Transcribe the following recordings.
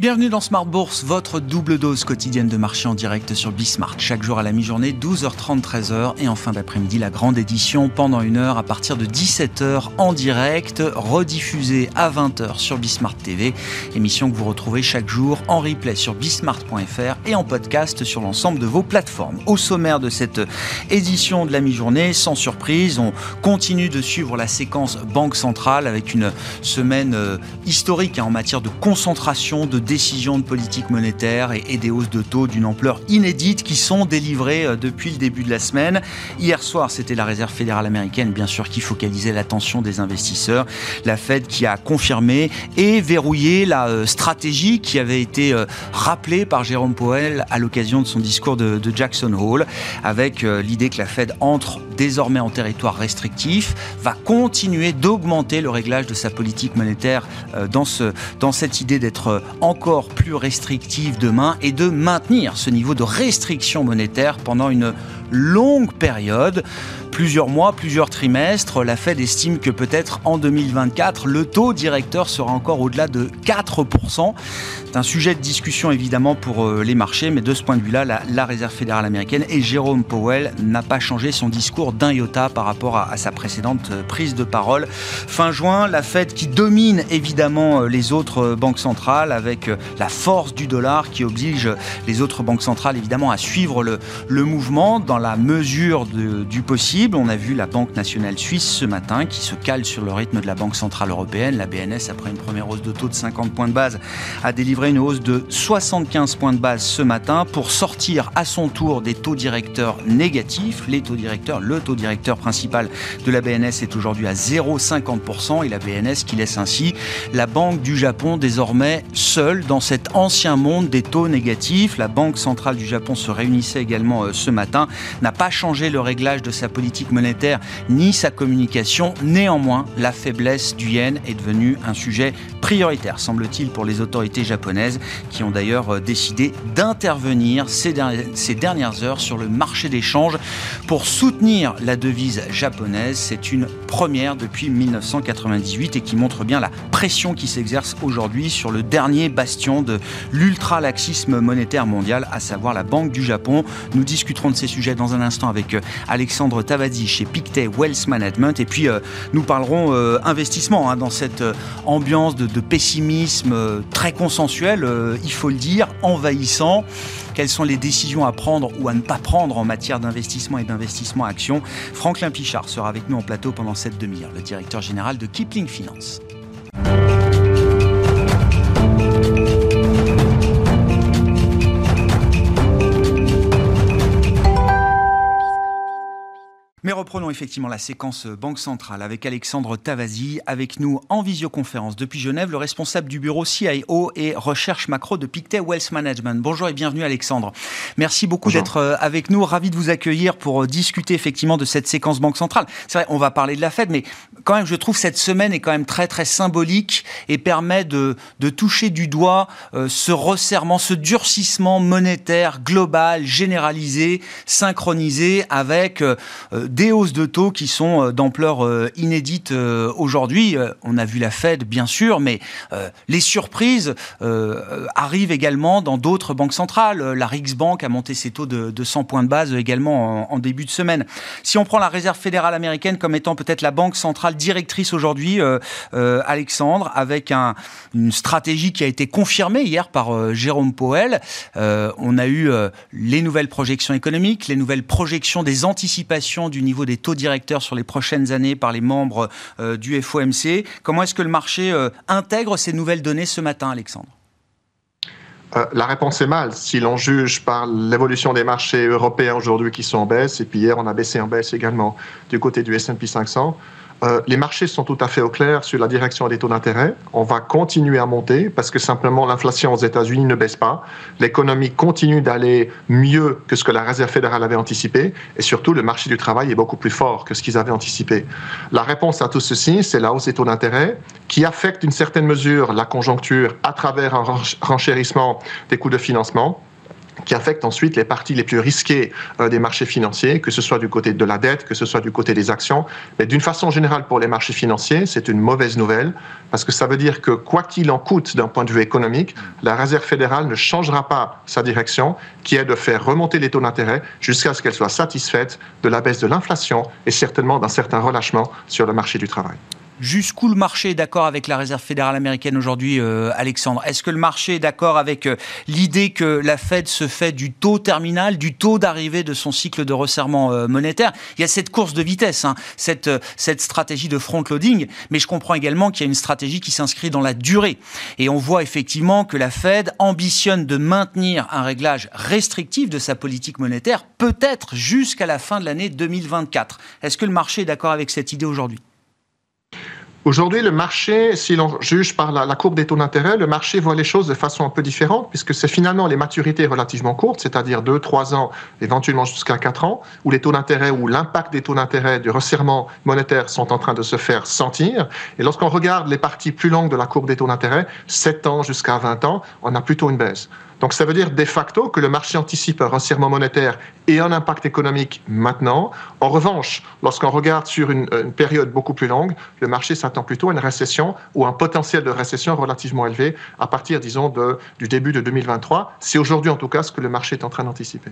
Bienvenue dans Smart Bourse, votre double dose quotidienne de marché en direct sur Bismart. Chaque jour à la mi-journée, 12h30, 13h et en fin d'après-midi, la grande édition pendant une heure à partir de 17h en direct, rediffusée à 20h sur Bismart TV. Émission que vous retrouvez chaque jour en replay sur bismart.fr et en podcast sur l'ensemble de vos plateformes. Au sommaire de cette édition de la mi-journée, sans surprise, on continue de suivre la séquence Banque Centrale avec une semaine euh, historique hein, en matière de concentration, de décisions de politique monétaire et, des hausses de taux d'une ampleur inédite qui sont délivrées euh, depuis le début de la semaine. Hier soir, c'était la Réserve fédérale américaine, bien sûr, qui focalisait l'attention des investisseurs. La Fed qui a confirmé et verrouillé la euh, stratégie qui avait été euh, rappelée par Jérôme Powell à l'occasion de son discours de, Jackson Hole, avec l'idée que la Fed entre désormais en territoire restrictif, va continuer d'augmenter le réglage de sa politique monétaire dans, ce, dans cette idée d'être en encore plus restrictive demain et de maintenir ce niveau de restriction monétaire pendant une longue période, plusieurs mois, plusieurs trimestres. La Fed estime que peut-être en 2024, le taux directeur sera encore au-delà de 4%. C'est un sujet de discussion évidemment pour euh, les marchés, mais de ce point de vue-là, la, Réserve fédérale américaine et Jérôme Powell n'a pas changé son discours d'un iota par rapport à, sa précédente euh, prise de parole. Fin juin, la Fed qui domine évidemment euh, les autres banques centrales avec la force du dollar qui oblige les autres banques centrales évidemment à suivre le, le mouvement dans la mesure du possible. On a vu la Banque nationale suisse ce matin qui se cale sur le rythme de la Banque centrale européenne. La BNS, après une première hausse de taux de 50 points de base, a délivré une hausse de 75 points de base ce matin pour sortir à son tour des taux directeurs négatifs. Les taux directeurs, le taux directeur principal de la BNS est aujourd'hui à 0,50% et la BNS qui laisse ainsi la Banque du Japon désormais seule dans cet ancien monde des taux négatifs. La Banque centrale du Japon se réunissait également euh, ce matin, n'a pas changé le réglage de sa politique monétaire ni sa communication. Néanmoins, la faiblesse du yen est devenue un sujet prioritaire, semble-t-il, pour les autorités japonaises qui ont d'ailleurs euh, décidé d'intervenir ces, dernières heures sur le marché des changes pour soutenir la devise japonaise. C'est une première depuis 1998 et qui montre bien la pression qui s'exerce aujourd'hui sur le dernier bastion de l'ultralaxisme monétaire mondial, à savoir la Banque du Japon. Nous discuterons de ces sujets dans un instant avec euh, Alexandre Tavadi chez Pictet Wealth Management et puis euh, nous parlerons investissement hein, dans cette ambiance de, de pessimisme très consensuel euh, il faut le dire, envahissant. Quelles sont les décisions à prendre ou à ne pas prendre en matière d'investissement et d'investissement action? Franklin Pichard sera avec nous en plateau pendant cette demi-heure, le directeur général de Kipling Finance. Reprenons effectivement la séquence Banque Centrale avec Alexandre Tavasi, avec nous en visioconférence depuis Genève, le responsable du bureau CIO et recherche macro de Pictet Wealth Management. Bonjour et bienvenue Alexandre. Merci beaucoup d'être euh, avec nous, ravi de vous accueillir pour euh, discuter effectivement de cette séquence Banque Centrale. C'est vrai, on va parler de la Fed, mais quand même je trouve cette semaine est quand même très très symbolique et permet de, de toucher du doigt euh, ce resserrement, ce durcissement monétaire global, généralisé, synchronisé avec des hausses de taux qui sont euh, d'ampleur euh, inédite euh, aujourd'hui. On a vu la Fed, bien sûr, mais les surprises arrivent également dans d'autres banques centrales. La Riksbank a monté ses taux de, 100 points de base également en, début de semaine. Si on prend la Réserve fédérale américaine comme étant peut-être la banque centrale directrice aujourd'hui, Alexandre, avec une stratégie qui a été confirmée hier par Jérôme Powell, on a eu les nouvelles projections économiques, les nouvelles projections des anticipations du niveau des taux directeurs sur les prochaines années par les membres euh, du FOMC. Comment est-ce que le marché euh, intègre ces nouvelles données ce matin, Alexandre? Euh, la réponse est mal. Si l'on juge par l'évolution des marchés européens aujourd'hui qui sont en baisse, et puis hier on a baissé en baisse également du côté du S&P 500, euh, les marchés sont tout à fait au clair sur la direction des taux d'intérêt. On va continuer à monter parce que simplement l'inflation aux États-Unis ne baisse pas. L'économie continue d'aller mieux que ce que la Réserve fédérale avait anticipé et surtout le marché du travail est beaucoup plus fort que ce qu'ils avaient anticipé. La réponse à tout ceci, c'est la hausse des taux d'intérêt qui affecte d'une certaine mesure la conjoncture à travers un renchérissement des coûts de financement qui affecte ensuite les parties les plus risquées euh, des marchés financiers, que ce soit du côté de la dette, que ce soit du côté des actions. Mais d'une façon générale, pour les marchés financiers, c'est une mauvaise nouvelle, parce que ça veut dire que quoi qu'il en coûte d'un point de vue économique, la Réserve fédérale ne changera pas sa direction, qui est de faire remonter les taux d'intérêt jusqu'à ce qu'elle soit satisfaite de la baisse de l'inflation et certainement d'un certain relâchement sur le marché du travail. Jusqu'où le marché est d'accord avec la Réserve fédérale américaine aujourd'hui, euh, Alexandre? Est-ce que le marché est d'accord avec euh, l'idée que la Fed se fait du taux terminal, du taux d'arrivée de son cycle de resserrement euh, monétaire? Il y a cette course de vitesse, hein, cette, cette stratégie de front-loading, mais je comprends également qu'il y a une stratégie qui s'inscrit dans la durée. Et on voit effectivement que la Fed ambitionne de maintenir un réglage restrictif de sa politique monétaire, peut-être jusqu'à la fin de l'année 2024. Est-ce que le marché est d'accord avec cette idée aujourd'hui? Aujourd'hui, le marché, si l'on juge par la, courbe des taux d'intérêt, le marché voit les choses de façon un peu différente, puisque c'est finalement les maturités relativement courtes, c'est-à-dire 2, 3 ans, éventuellement jusqu'à 4 ans, où les taux d'intérêt, ou l'impact des taux d'intérêt du resserrement monétaire sont en train de se faire sentir. Et lorsqu'on regarde les parties plus longues de la courbe des taux d'intérêt, 7 ans jusqu'à 20 ans, on a plutôt une baisse. Donc ça veut dire de facto que le marché anticipe un resserrement monétaire et un impact économique maintenant. En revanche, lorsqu'on regarde sur une, période beaucoup plus longue, le marché s'attend plutôt à une récession ou un potentiel de récession relativement élevé à partir, disons, de, du début de 2023. C'est aujourd'hui en tout cas ce que le marché est en train d'anticiper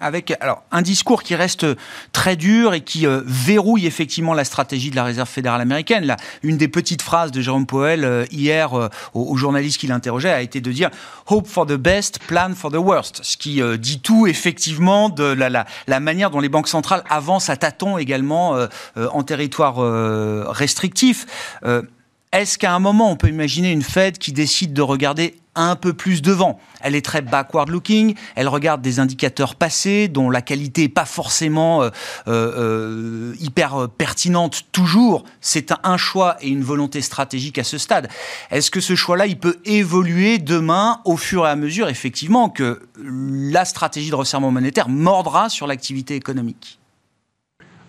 avec alors un discours qui reste très dur et qui euh, verrouille effectivement la stratégie de la Réserve fédérale américaine. Là, une des petites phrases de Jérôme Powell euh, hier euh, aux, journalistes qui l'interrogeaient a été de dire "Hope for the best, plan for the worst", ce qui dit tout effectivement de la, la, la, manière dont les banques centrales avancent à tâtons également en territoire restrictif. Est-ce qu'à un moment on peut imaginer une Fed qui décide de regarder un peu plus devant. Elle est très backward-looking, elle regarde des indicateurs passés dont la qualité n'est pas forcément euh, euh, euh, hyper pertinente toujours. C'est un choix et une volonté stratégique à ce stade. Est-ce que ce choix-là, il peut évoluer demain au fur et à mesure, effectivement, que la stratégie de resserrement monétaire mordra sur l'activité économique?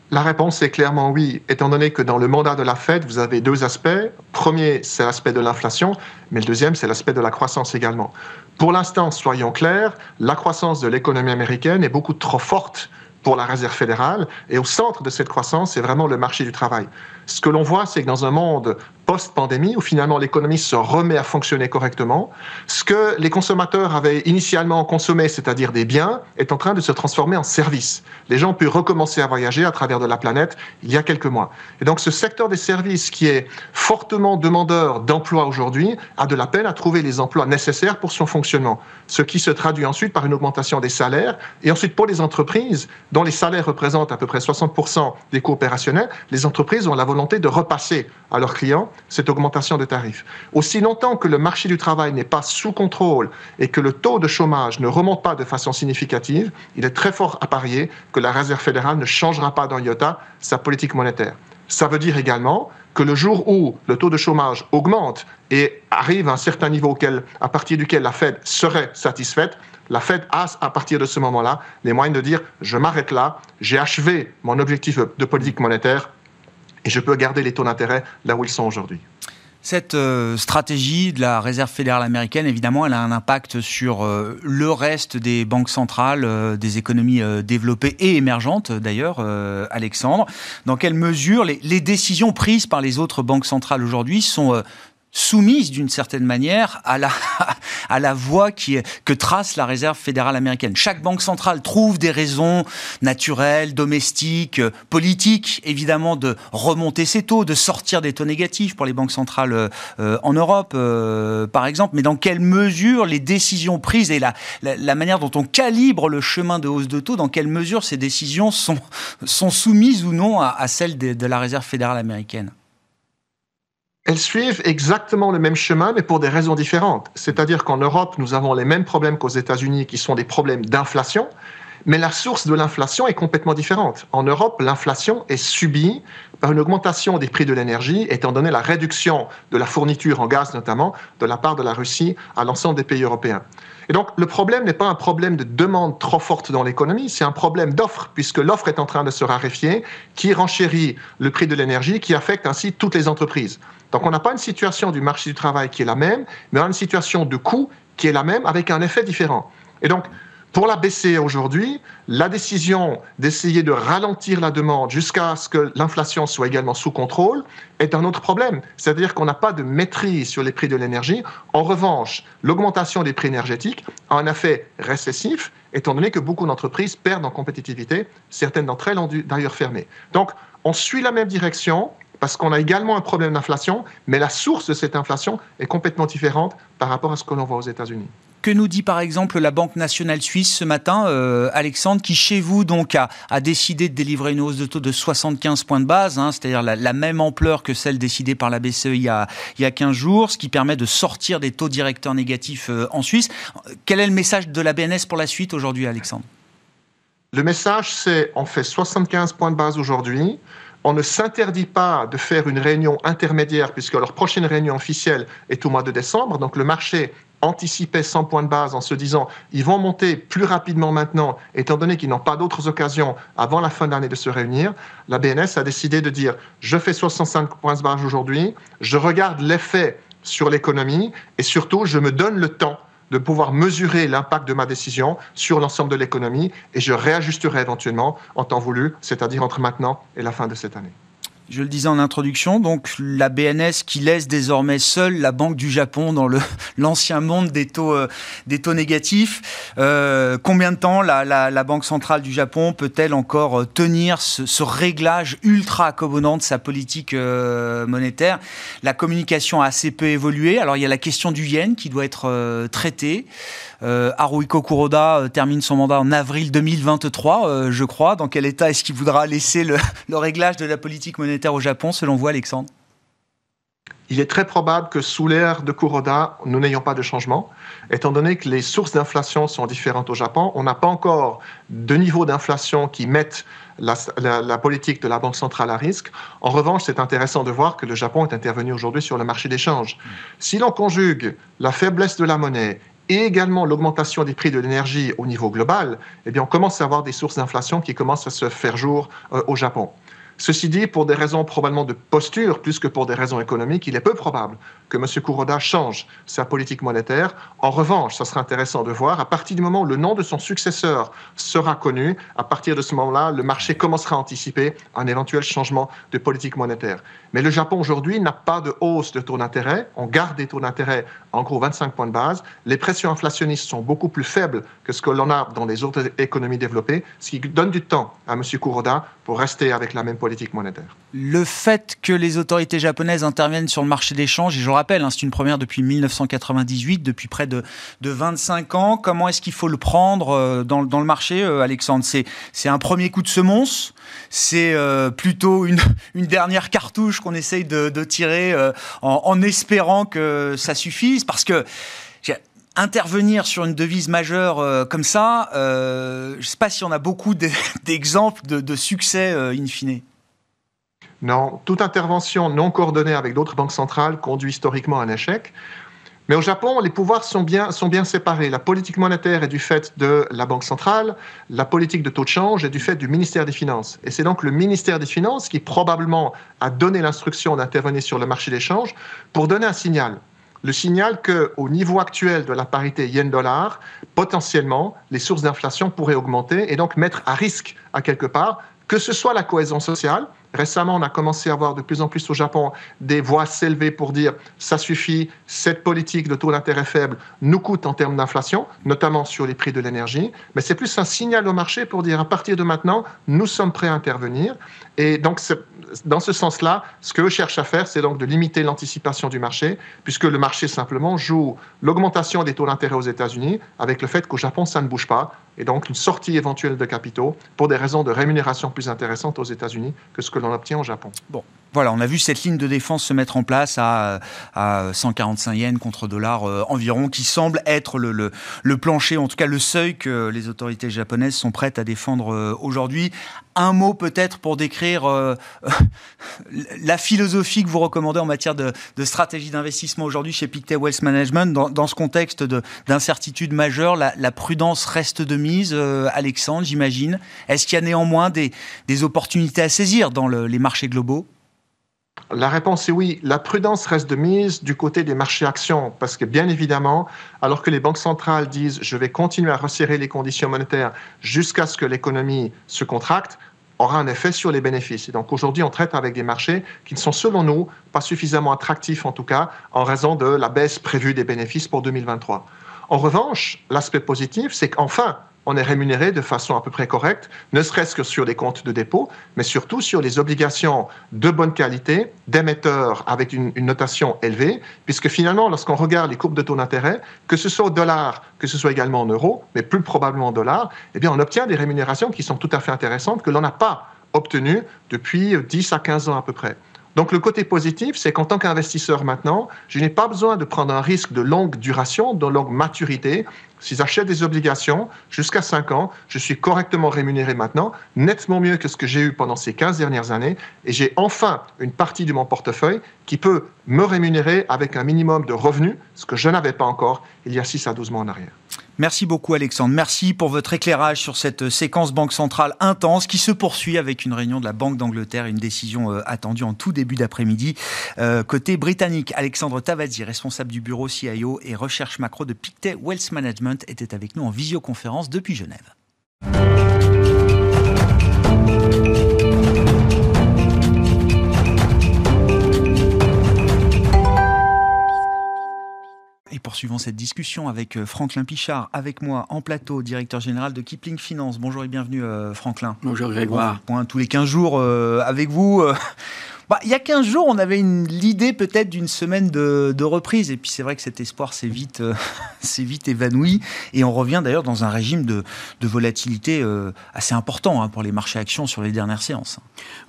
La réponse est clairement oui, étant donné que dans le mandat de la Fed, vous avez deux aspects. Premier, c'est l'aspect de l'inflation, mais le deuxième, c'est l'aspect de la croissance également. Pour l'instant, soyons clairs, la croissance de l'économie américaine est beaucoup trop forte pour la Réserve fédérale, et au centre de cette croissance, c'est vraiment le marché du travail. Ce que l'on voit, c'est que dans un monde post-pandémie, où finalement l'économie se remet à fonctionner correctement, ce que les consommateurs avaient initialement consommé, c'est-à-dire des biens, est en train de se transformer en services. Les gens ont pu recommencer à voyager à travers de la planète il y a quelques mois. Et donc ce secteur des services qui est fortement demandeur d'emplois aujourd'hui a de la peine à trouver les emplois nécessaires pour son fonctionnement, ce qui se traduit ensuite par une augmentation des salaires. Et ensuite pour les entreprises, dont les salaires représentent à peu près 60% des coûts opérationnels, les entreprises ont la volonté de repasser à leurs clients cette augmentation de tarifs. Aussi longtemps que le marché du travail n'est pas sous contrôle et que le taux de chômage ne remonte pas de façon significative, il est très fort à parier que la Réserve fédérale ne changera pas dans iota sa politique monétaire. Ça veut dire également que le jour où le taux de chômage augmente et arrive à un certain niveau auquel, à partir duquel la Fed serait satisfaite, la Fed a, à partir de ce moment-là, les moyens de dire je m'arrête là, j'ai achevé mon objectif de politique monétaire, et je peux garder les taux d'intérêt là où ils sont aujourd'hui. Cette euh, stratégie de la Réserve fédérale américaine, évidemment, elle a un impact sur euh, le reste des banques centrales, euh, des économies développées et émergentes, d'ailleurs, Alexandre. Dans quelle mesure les, les, décisions prises par les autres banques centrales aujourd'hui sont soumise d'une certaine manière à la, à la voie qui, que trace la réserve fédérale américaine. Chaque banque centrale trouve des raisons naturelles, domestiques, politiques, évidemment, de remonter ses taux, de sortir des taux négatifs pour les banques centrales euh, en Europe, euh, par exemple. Mais dans quelle mesure les décisions prises et la, la, manière dont on calibre le chemin de hausse de taux, dans quelle mesure ces décisions sont, sont soumises ou non à, à celles de la réserve fédérale américaine? Elles suivent exactement le même chemin, mais pour des raisons différentes. C'est-à-dire qu'en Europe, nous avons les mêmes problèmes qu'aux États-Unis, qui sont des problèmes d'inflation, mais la source de l'inflation est complètement différente. En Europe, l'inflation est subie par une augmentation des prix de l'énergie, étant donné la réduction de la fourniture en gaz notamment de la part de la Russie à l'ensemble des pays européens. Et donc, le problème n'est pas un problème de demande trop forte dans l'économie, c'est un problème d'offre, puisque l'offre est en train de se raréfier, qui renchérit le prix de l'énergie, qui affecte ainsi toutes les entreprises. Donc on n'a pas une situation du marché du travail qui est la même, mais on a une situation de coût qui est la même avec un effet différent. Et donc, Pour la BCE aujourd'hui, la décision d'essayer de ralentir la demande jusqu'à ce que l'inflation soit également sous contrôle est un autre problème. C'est-à-dire qu'on n'a pas de maîtrise sur les prix de l'énergie. En revanche, l'augmentation des prix énergétiques a un effet récessif, étant donné que beaucoup d'entreprises perdent en compétitivité. Certaines d'entre elles ont d'ailleurs fermé. Donc, on suit la même direction parce qu'on a également un problème d'inflation, mais la source de cette inflation est complètement différente par rapport à ce que l'on voit aux États-Unis. Que nous dit par exemple la Banque nationale suisse ce matin, euh, Alexandre, qui chez vous donc a, décidé de délivrer une hausse de taux de 75 points de base, hein, c'est-à-dire la, même ampleur que celle décidée par la BCE il y, a, il y a 15 jours, ce qui permet de sortir des taux directeurs négatifs euh, en Suisse. Quel est le message de la BNS pour la suite aujourd'hui, Alexandre? Le message, c'est on fait 75 points de base aujourd'hui. On ne s'interdit pas de faire une réunion intermédiaire puisque leur prochaine réunion officielle est au mois de décembre. Donc le marché anticipait 100 points de base en se disant ils vont monter plus rapidement maintenant, étant donné qu'ils n'ont pas d'autres occasions avant la fin de l'année de se réunir, la BNS a décidé de dire je fais 65 points de base aujourd'hui, je regarde l'effet sur l'économie et surtout je me donne le temps de pouvoir mesurer l'impact de ma décision sur l'ensemble de l'économie et je réajusterai éventuellement en temps voulu, c'est-à-dire entre maintenant et la fin de cette année. Je le disais en introduction, donc la BNS qui laisse désormais seule la Banque du Japon dans l'ancien monde des taux euh, négatifs. Euh, combien de temps la, Banque centrale du Japon peut-elle encore euh, tenir ce, ce réglage ultra accommodant de sa politique monétaire? La communication a assez peu évolué. Alors il y a la question du yen qui doit être traitée. Euh, Haruhiko Kuroda euh, termine son mandat en avril 2023, euh, je crois. Dans quel état est-ce qu'il voudra laisser le, réglage de la politique monétaire au Japon, selon vous, Alexandre? Il est très probable que sous l'ère de Kuroda, nous n'ayons pas de changement, étant donné que les sources d'inflation sont différentes au Japon. On n'a pas encore de niveau d'inflation qui mette la, la, politique de la Banque centrale à risque. En revanche, c'est intéressant de voir que le Japon est intervenu aujourd'hui sur le marché d'échange. Si l'on conjugue la faiblesse de la monnaie et également l'augmentation des prix de l'énergie au niveau global, eh bien, on commence à avoir des sources d'inflation qui commencent à se faire jour euh, au Japon. Ceci dit, pour des raisons probablement de posture plus que pour des raisons économiques, il est peu probable que M. Kuroda change sa politique monétaire. En revanche, ça sera intéressant de voir, à partir du moment où le nom de son successeur sera connu, à partir de ce moment-là, le marché commencera à anticiper un éventuel changement de politique monétaire. Mais le Japon aujourd'hui n'a pas de hausse de taux d'intérêt. On garde des taux d'intérêt en gros 25 points de base. Les pressions inflationnistes sont beaucoup plus faibles que ce que l'on a dans les autres économies développées, ce qui donne du temps à M. Kuroda pour rester avec la même politique monétaire. Le fait que les autorités japonaises interviennent sur le marché je le rappelle, hein, c'est une première depuis 1998, depuis près de, de 25 ans, comment est-ce qu'il faut le prendre euh, dans, le marché, euh, Alexandre? C'est un premier coup de semonce? C'est euh, plutôt une, dernière cartouche qu'on essaye de, tirer en, en, espérant que ça suffise, parce que intervenir sur une devise majeure comme ça, je ne sais pas si on a beaucoup d'exemples de, succès in fine. Non, toute intervention non coordonnée avec d'autres banques centrales conduit historiquement à un échec. Mais au Japon, les pouvoirs sont bien, sont bien séparés. La politique monétaire est du fait de la Banque centrale, la politique de taux de change est du fait du ministère des Finances. Et c'est donc le ministère des Finances qui probablement a donné l'instruction d'intervenir sur le marché des changes pour donner un signal le signal qu'au niveau actuel de la parité yen-dollar, potentiellement, les sources d'inflation pourraient augmenter et donc mettre à risque, à quelque part, que ce soit la cohésion sociale, Récemment, on a commencé à voir de plus en plus au Japon des voix s'élever pour dire ça suffit, cette politique de taux d'intérêt faible nous coûte en termes d'inflation, notamment sur les prix de l'énergie. Mais c'est plus un signal au marché pour dire à partir de maintenant, nous sommes prêts à intervenir. Et donc, dans ce sens-là, ce que cherchent à faire, c'est donc de limiter l'anticipation du marché, puisque le marché simplement joue l'augmentation des taux d'intérêt aux États-Unis avec le fait qu'au Japon, ça ne bouge pas, et donc une sortie éventuelle de capitaux pour des raisons de rémunération plus intéressantes aux États-Unis que ce que l'on obtient au Japon. On a vu cette ligne de défense se mettre en place à, à 145 yens contre dollar euh, environ, qui semble être le, plancher, en tout cas le seuil que les autorités japonaises sont prêtes à défendre euh, aujourd'hui. Un mot peut-être pour décrire euh, la philosophie que vous recommandez en matière de, stratégie d'investissement aujourd'hui chez Pictet Wealth Management. Dans, ce contexte d'incertitude majeure, la, prudence reste de mise, Alexandre, j'imagine. Est-ce qu'il y a néanmoins des, opportunités à saisir dans le, les marchés globaux? La réponse est oui. La prudence reste de mise du côté des marchés actions, parce que bien évidemment, alors que les banques centrales disent je vais continuer à resserrer les conditions monétaires jusqu'à ce que l'économie se contracte, aura un effet sur les bénéfices. Et donc aujourd'hui, on traite avec des marchés qui ne sont selon nous pas suffisamment attractifs en tout cas en raison de la baisse prévue des bénéfices pour 2023. En revanche, l'aspect positif, c'est qu'enfin, on est rémunéré de façon à peu près correcte, ne serait-ce que sur les comptes de dépôt, mais surtout sur les obligations de bonne qualité d'émetteurs avec une, notation élevée, puisque finalement, lorsqu'on regarde les courbes de taux d'intérêt, que ce soit au dollar, que ce soit également en euros, mais plus probablement en dollars, eh bien, on obtient des rémunérations qui sont tout à fait intéressantes que l'on n'a pas obtenues depuis 10 à 15 ans à peu près. Donc le côté positif, c'est qu'en tant qu'investisseur maintenant, je n'ai pas besoin de prendre un risque de longue duration, de longue maturité. Si j'achète des obligations jusqu'à 5 ans, je suis correctement rémunéré maintenant, nettement mieux que ce que j'ai eu pendant ces 15 dernières années, et j'ai enfin une partie de mon portefeuille qui peut me rémunérer avec un minimum de revenus, ce que je n'avais pas encore il y a 6 à 12 mois en arrière. Merci beaucoup Alexandre. Merci pour votre éclairage sur cette séquence Banque centrale intense qui se poursuit avec une réunion de la Banque d'Angleterre, une décision euh, attendue en tout début d'après-midi. Euh, côté britannique, Alexandre Tavazzi, responsable du bureau CIO et recherche macro de Pictet Wealth Management, était avec nous en visioconférence depuis Genève. Poursuivons cette discussion avec euh, Franklin Pichard, avec moi en plateau, directeur général de Kipling Finance. Bonjour et bienvenue euh, Franklin. Bonjour Grégoire. point tous les 15 jours euh, avec vous. Bah, il y a 15 jours, on avait l'idée peut-être d'une semaine de, reprise. Et puis c'est vrai que cet espoir s'est vite, euh, évanoui. Et on revient d'ailleurs dans un régime de, volatilité euh, assez important hein, pour les marchés actions sur les dernières séances.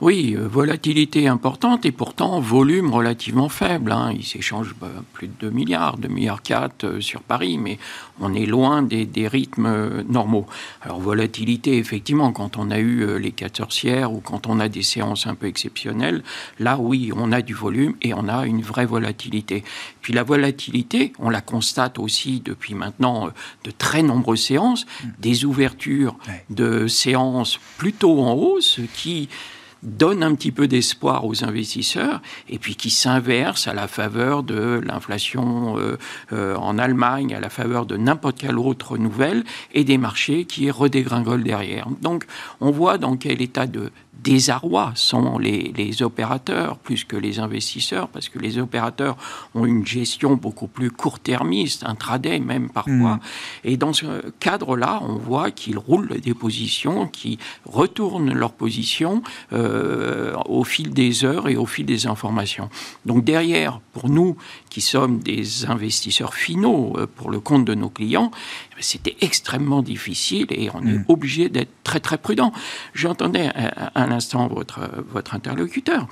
Oui, euh, volatilité importante et pourtant volume relativement faible. Hein. Il s'échange bah, plus de 2 milliards, 2 milliards 4 sur Paris, mais on est loin des, rythmes normaux. Alors volatilité, effectivement, quand on a eu les 4 sorcières ou quand on a des séances un peu exceptionnelles, Là, oui, on a du volume et on a une vraie volatilité. Puis la volatilité, on la constate aussi depuis maintenant euh, de très nombreuses séances, mm. des ouvertures de séances plutôt en hausse qui donne un petit peu d'espoir aux investisseurs et puis qui s'inverse à la faveur de l'inflation euh, euh, en Allemagne, à la faveur de n'importe quelle autre nouvelle et des marchés qui redégringolent derrière. Donc on voit dans quel état de désarroi sont les, les, opérateurs plus que les investisseurs, parce que les opérateurs ont une gestion beaucoup plus court-termiste, intraday même parfois. Mm. Et dans ce cadre-là, on voit qu'ils roulent des positions, qui retournent leurs positions euh, au fil des heures et au fil des informations. Donc derrière, pour nous qui sommes des investisseurs finaux euh, pour le compte de nos clients, c'était extrêmement difficile et on est mm. obligé d'être très très prudent. J'entendais un, instant votre, votre interlocuteur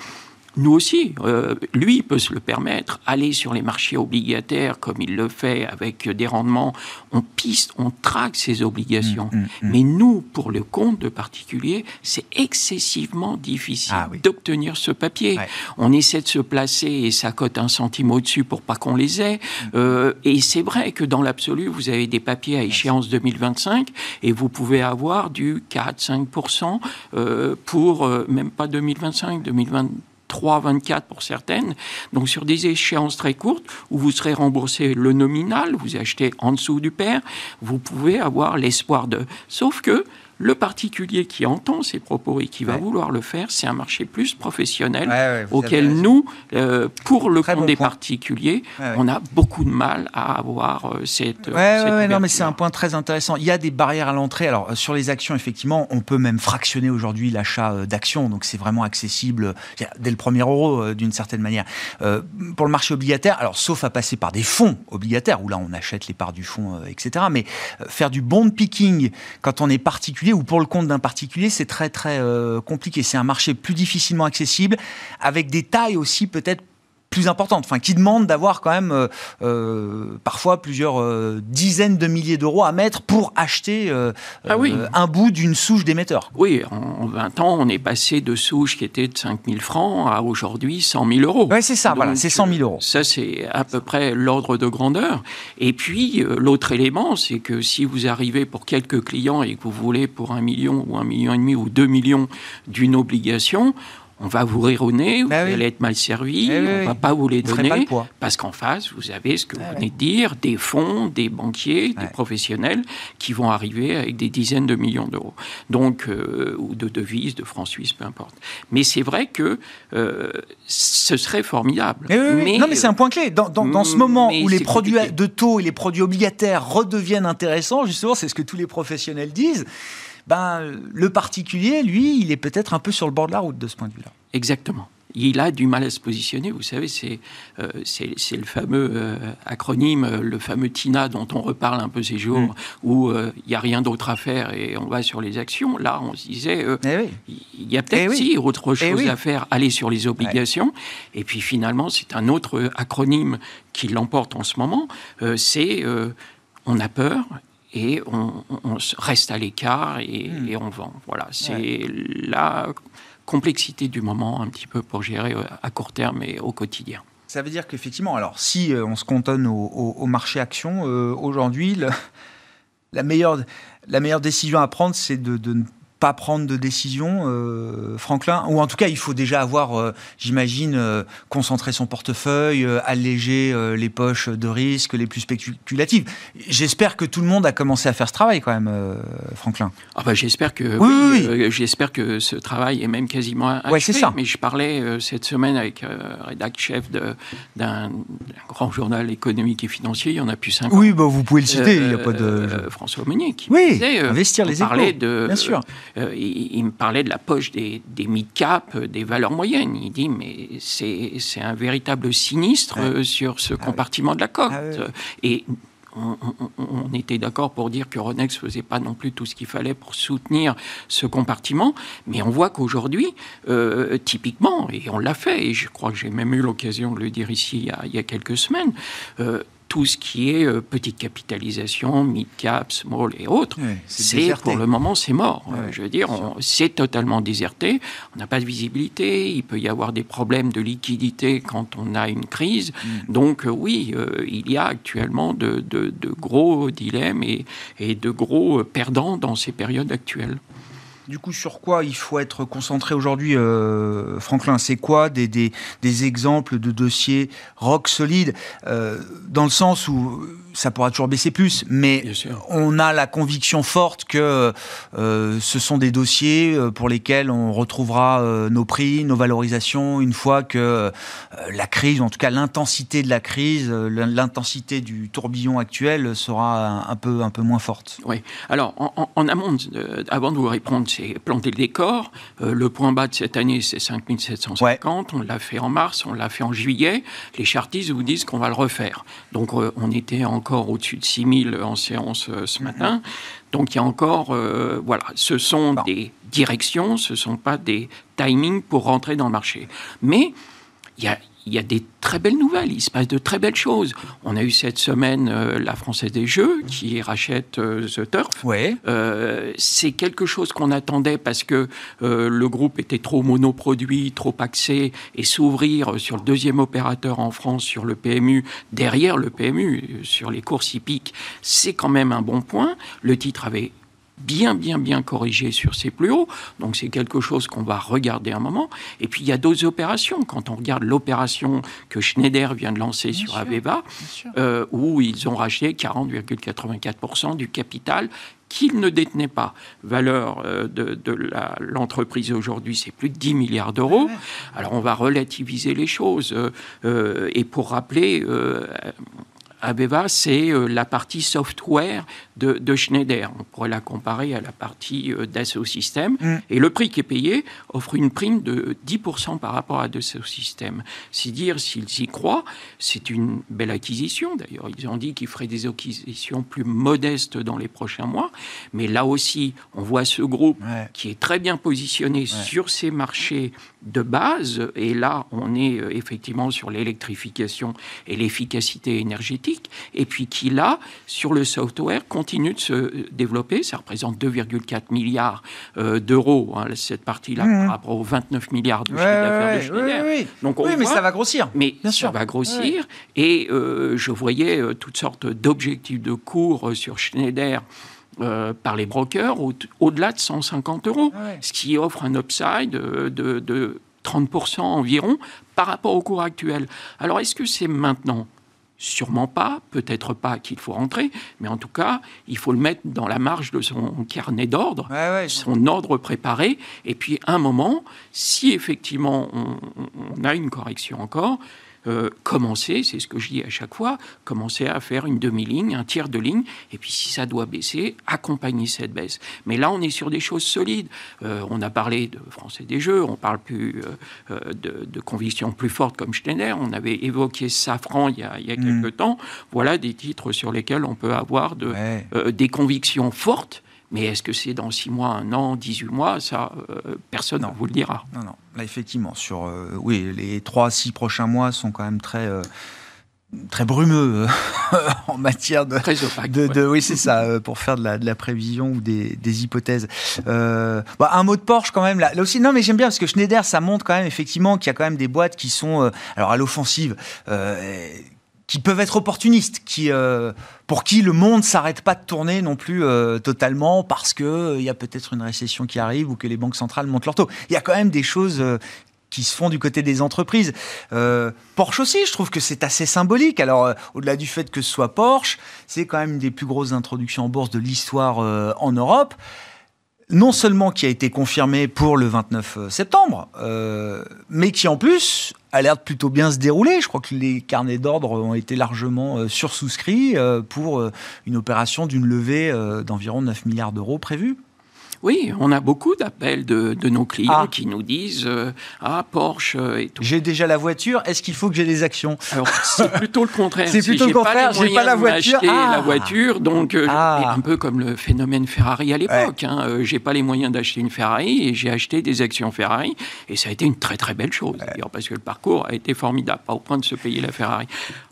nous aussi, euh, lui peut se le permettre, aller sur les marchés obligataires comme il le fait avec des rendements, on piste, on traque ses obligations. Mm, mm, mm. Mais nous, pour le compte de particulier, c'est excessivement difficile ah d'obtenir ce papier. On essaie de se placer et ça cote un centime au-dessus pour pas qu'on les ait. Euh, et c'est vrai que dans l'absolu, vous avez des papiers à échéance 2025 et vous pouvez avoir du 4-5% euh, pour même pas 2025, 2023. 3, 24 pour certaines. Donc sur des échéances très courtes où vous serez remboursé le nominal, vous achetez en dessous du père, vous pouvez avoir l'espoir de. Sauf que le particulier qui entend ces propos et qui va vouloir le faire, c'est un marché plus professionnel auquel nous, euh, pour le compte des particuliers, on a beaucoup de mal à avoir euh, cette. Oui, non, mais c'est un point très intéressant. Il y a des barrières à l'entrée. Alors, euh, sur les actions, effectivement, on peut même fractionner aujourd'hui l'achat d'actions. Donc, c'est vraiment accessible dès le premier euro, d'une certaine manière. pour le marché obligataire, alors, sauf à passer par des fonds obligataires, où là, on achète les parts du fonds, etc. Mais faire du bond picking quand on est particulier, ou pour le compte d'un particulier, c'est très très euh, compliqué. C'est un marché plus difficilement accessible, avec des tailles aussi peut-être plus importante, enfin qui demande d'avoir quand même euh, euh, parfois plusieurs euh, dizaines de milliers d'euros à mettre pour acheter ah un bout d'une souche d'émetteur. Oui, en 20 ans, on est passé de souches qui étaient de 5 000 francs à aujourd'hui 100 000 euros. Oui, c'est ça, voilà, c'est 100 000 euros. Ça, c'est à peu près l'ordre de grandeur. Et puis, l'autre élément, c'est que si vous arrivez pour quelques clients et que vous voulez pour un million ou un million et demi ou deux millions d'une obligation, on va vous rire au nez, vous bah allez être mal servi, eh on ne va pas vous les donner, parce qu'en face, vous avez ce que ah vous venez de dire, des fonds, des banquiers, des professionnels qui vont arriver avec des dizaines de millions d'euros, donc euh, ou de devises, de francs suisses, peu importe. Mais c'est vrai que euh, ce serait formidable. Eh mais, non, mais c'est un point clé. Dans, dans, ce moment où les produits de taux et les produits obligataires redeviennent intéressants, justement, c'est ce que tous les professionnels disent ben, le particulier, lui, il est peut-être un peu sur le bord de la route de ce point de vue-là. Exactement. Il a du mal à se positionner. Vous savez, c'est euh, le fameux euh, acronyme, euh, le fameux TINA dont on reparle un peu ces jours, mm. où il n'y a rien d'autre à faire et on va sur les actions. Là, on se disait, eh il y a peut-être eh si autre eh chose à faire, aller sur les obligations. Et puis finalement, c'est un autre acronyme qui l'emporte en ce moment. c'est on a peur et on, reste à l'écart hmm. et, on vend. Voilà, c'est la complexité du moment un petit peu pour gérer euh, à court terme et au quotidien. Ça veut dire qu'effectivement, alors si euh, on se cantonne au, marché action, euh, aujourd'hui, la meilleure, la meilleure décision à prendre, c'est de, de, ne pas prendre de décision, euh, Franklin Ou en tout cas, il faut déjà avoir, euh, j'imagine, euh, concentré son portefeuille, alléger les poches de risque les plus spéculatives. J'espère que tout le monde a commencé à faire ce travail quand même, Franklin. Ah bah, j'espère que oui, j'espère que ce travail est même quasiment achevé. Ouais, c'est ça. Mais je parlais cette semaine avec rédac chef d'un grand journal économique et financier. Il y en a plus cinq. Oui, bah, vous pouvez le citer. il n'y a pas de François Meunier qui oui, disait, investir les échos. de bien sûr euh, il, me parlait de la poche des, mid-cap, euh, des valeurs moyennes. Il dit, mais c'est un véritable sinistre euh, sur ce ah compartiment de la cote. Ah Et on, était d'accord pour dire que Ronex faisait pas non plus tout ce qu'il fallait pour soutenir ce compartiment, mais on voit qu'aujourd'hui, typiquement, et on l'a fait, et je crois que j'ai même eu l'occasion de le dire ici il y a, quelques semaines, tout ce qui est euh, petite capitalisation, mid cap, small et autres, c'est pour le moment c'est mort. je veux dire, c'est totalement déserté. On n'a pas de visibilité. Il peut y avoir des problèmes de liquidité quand on a une crise. Mm. Donc euh, oui, euh, il y a actuellement de, gros dilemmes et, et de gros perdants dans ces périodes actuelles. Du coup, sur quoi il faut être concentré aujourd'hui, euh, Franklin? C'est quoi des, des, exemples de dossiers rock solides? Euh, Dans le sens où ça pourra toujours baisser plus, mais on a la conviction forte que euh, ce sont des dossiers euh, pour lesquels on retrouvera euh, nos prix, nos valorisations, une fois que la crise, en tout cas l'intensité de la crise, l'intensité du tourbillon actuel sera un, peu, un peu moins forte. Oui. Alors, en, amont, avant de vous répondre, c'est planter le décor. le point bas de cette année, c'est 5750. On l'a fait en mars, on l'a fait en juillet. Les chartistes vous disent qu'on va le refaire. Donc, on était en encore au-dessus de 6000 en séance euh, ce matin. Donc il y a encore, euh, voilà, ce sont des directions, ce ne sont pas des timings pour rentrer dans le marché. Mais il y a, il y a des très belles nouvelles, il se passe de très belles choses. On a eu cette semaine euh, la Française des Jeux qui rachète euh, The Turf. Ouais. Euh, c'est quelque chose qu'on attendait parce que le groupe était trop monoproduit, trop axé, et s'ouvrir sur le deuxième opérateur en France, sur le PMU, derrière le PMU, sur les courses hippiques, c'est quand même un bon point. Le titre avait bien, bien, bien corrigé sur ses plus hauts. Donc c'est quelque chose qu'on va regarder un moment. Et puis il y a d'autres opérations. Quand on regarde l'opération que Schneider vient de lancer sur Aveva, euh, où ils ont racheté 40,84% du capital qu'ils ne détenaient pas. Valeur euh, de, l'entreprise aujourd'hui, c'est plus de 10 milliards d'euros. Alors on va relativiser les choses. Euh, et pour rappeler, Aveva, c'est euh, la partie software de, Schneider. On pourrait la comparer à la partie euh, Systèmes. Mm. Et le prix qui est payé offre une prime de 10% par rapport à Dassault Systèmes. C'est dire s'ils y croient, c'est une belle acquisition. D'ailleurs, ils ont dit qu'ils feraient des acquisitions plus modestes dans les prochains mois. Mais là aussi, on voit ce groupe qui est très bien positionné sur ces marchés de base. Et là, on est euh, effectivement sur l'électrification et l'efficacité énergétique. Et puis qui, là, sur le software, continue de se développer. Ça représente 2,4 milliards euh, d'euros, hein, cette partie-là, mmh. par rapport aux 29 milliards de chiffre d'affaires de Schneider. Oui, Donc oui mais ça va grossir. Mais Bien ça va grossir. Et euh, je voyais toutes sortes d'objectifs de cours sur Schneider euh, par les brokers au-delà de 150 euros, ce qui offre un upside de, 30% environ par rapport au cours actuel. Alors est-ce que c'est maintenant? Sûrement pas, peut-être pas qu'il faut rentrer, mais en tout cas, il faut le mettre dans la marge de son carnet d'ordre, son ordre préparé, et puis un moment, si effectivement on a une correction encore, euh, commencer, c'est ce que je dis à chaque fois, commencer à faire une demi-ligne, un tiers de ligne, et puis si ça doit baisser, accompagner cette baisse. Mais là, on est sur des choses solides. Euh, on a parlé de Français des Jeux, on parle plus euh, de, convictions plus fortes comme Schneider, on avait évoqué Safran il y a, il y a mm. quelques temps. Voilà des titres sur lesquels on peut avoir de, des convictions fortes mais est-ce que c'est dans 6 mois, 1 an, 18 mois? Ça, euh, personne ne vous le dira. Non, non. Là, effectivement, sur euh, oui, les 3 6 prochains mois sont quand même très. Euh, très brumeux en matière de, très opaque, de, oui c'est ça pour faire de la, de la, prévision ou des, des hypothèses bah, un mot de Porsche quand même là, là aussi non mais j'aime bien parce que Schneider ça montre quand même effectivement qu'il y a quand même des boîtes qui sont alors à l'offensive qui peuvent être opportunistes, qui, euh, pour qui le monde s'arrête pas de tourner non plus euh, totalement parce que il euh, y a peut-être une récession qui arrive ou que les banques centrales montent leur taux. Il y a quand même des choses qui se font du côté des entreprises. Porsche aussi, je trouve que c'est assez symbolique. Alors, au-delà du fait que ce soit Porsche, c'est quand même une des plus grosses introductions en bourse de l'histoire en Europe non seulement qui a été confirmé pour le 29 euh, septembre, euh, mais qui en plus a l'air de plutôt bien se dérouler. Je crois que les carnets d'ordre ont été largement euh, sursouscrits pour une opération d'une levée d'environ 9 milliards d'euros prévue. Oui, on a beaucoup d'appels de, nos clients ah. qui nous disent euh, Ah, Porsche euh, et tout. J'ai déjà la voiture, est-ce qu'il faut que j'ai des actions? Alors, c'est plutôt le contraire. c'est plutôt le contraire, j'ai pas la voiture. Ah. la voiture, donc, euh, ah. un peu comme le phénomène Ferrari à l'époque. Hein, j'ai pas les moyens d'acheter une Ferrari et j'ai acheté des actions Ferrari. Et ça a été une très très belle chose, parce que le parcours a été formidable, pas au point de se payer la Ferrari.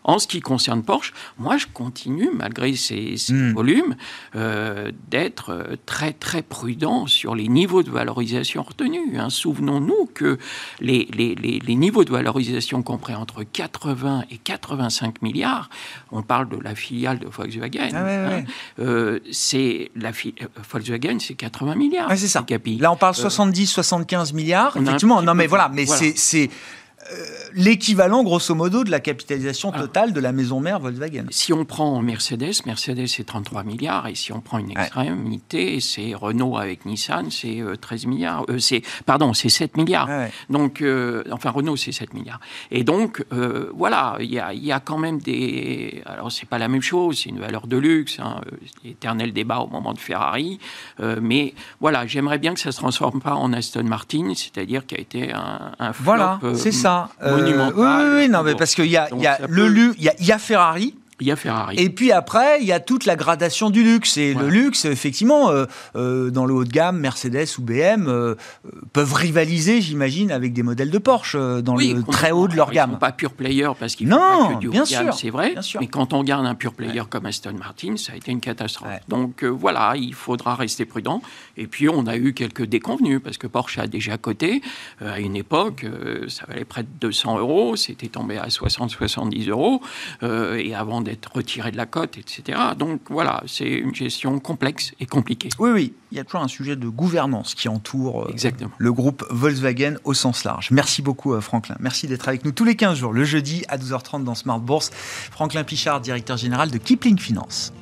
En ce qui concerne Porsche, moi je continue, malgré ces, hmm. volumes, d'être très très prudent sur les niveaux de valorisation retenus. Hein. Souvenons-nous que les, les, les, niveaux de valorisation compris entre 80 et 85 milliards, on parle de la filiale de Volkswagen, ah hein, euh, c'est la euh, Volkswagen, c'est 80 milliards. c'est ça. Là, on parle 70-75 euh, milliards. Effectivement, non, mais voilà, mais c'est euh, l'équivalent, grosso modo, de la capitalisation ah. totale de la maison mère Volkswagen. Si on prend Mercedes, Mercedes c'est 33 milliards, et si on prend une extrémité, c'est Renault avec Nissan, c'est 13 euh, milliards. Euh, c'est pardon, c'est 7 milliards. Donc, enfin Renault c'est 7 milliards. Et donc voilà, il y a, y a, quand même des. Alors c'est pas la même chose, c'est une valeur de luxe, hein, éternel débat au moment de Ferrari, mais voilà, j'aimerais bien que ça se transforme pas en Aston Martin, c'est-à-dire qui a été un, un flop. Voilà, c'est ça. Euh, oui, oui, non, mais parce qu'il y a, y a le il y, a Ferrari, il y a Ferrari. Et puis après, il y a toute la gradation du luxe. Et le luxe, effectivement, euh, euh, dans le haut de gamme, Mercedes ou BM euh, peuvent rivaliser, j'imagine, avec des modèles de Porsche dans le très haut de leur gamme. Ils sont pas pure player parce qu'ils font pas que du haut de gamme, c'est vrai. Mais quand on garde un pure player comme Aston Martin, ça a été une catastrophe. Donc voilà, il faudra rester prudent. Et puis on a eu quelques déconvenus parce que Porsche a déjà coté. à une époque, ça valait près de 200 euros. C'était tombé à 60-70 euros. et avant d'être retiré de la cote, etc. Donc voilà, c'est une gestion complexe et compliquée. Oui, oui, il y a toujours un sujet de gouvernance qui entoure euh, le groupe Volkswagen au sens large. Merci beaucoup, euh, Franklin. Merci d'être avec nous tous les 15 jours, le jeudi à 12h30 dans Smart Bourse. Franklin Pichard, directeur général de Kipling Finance.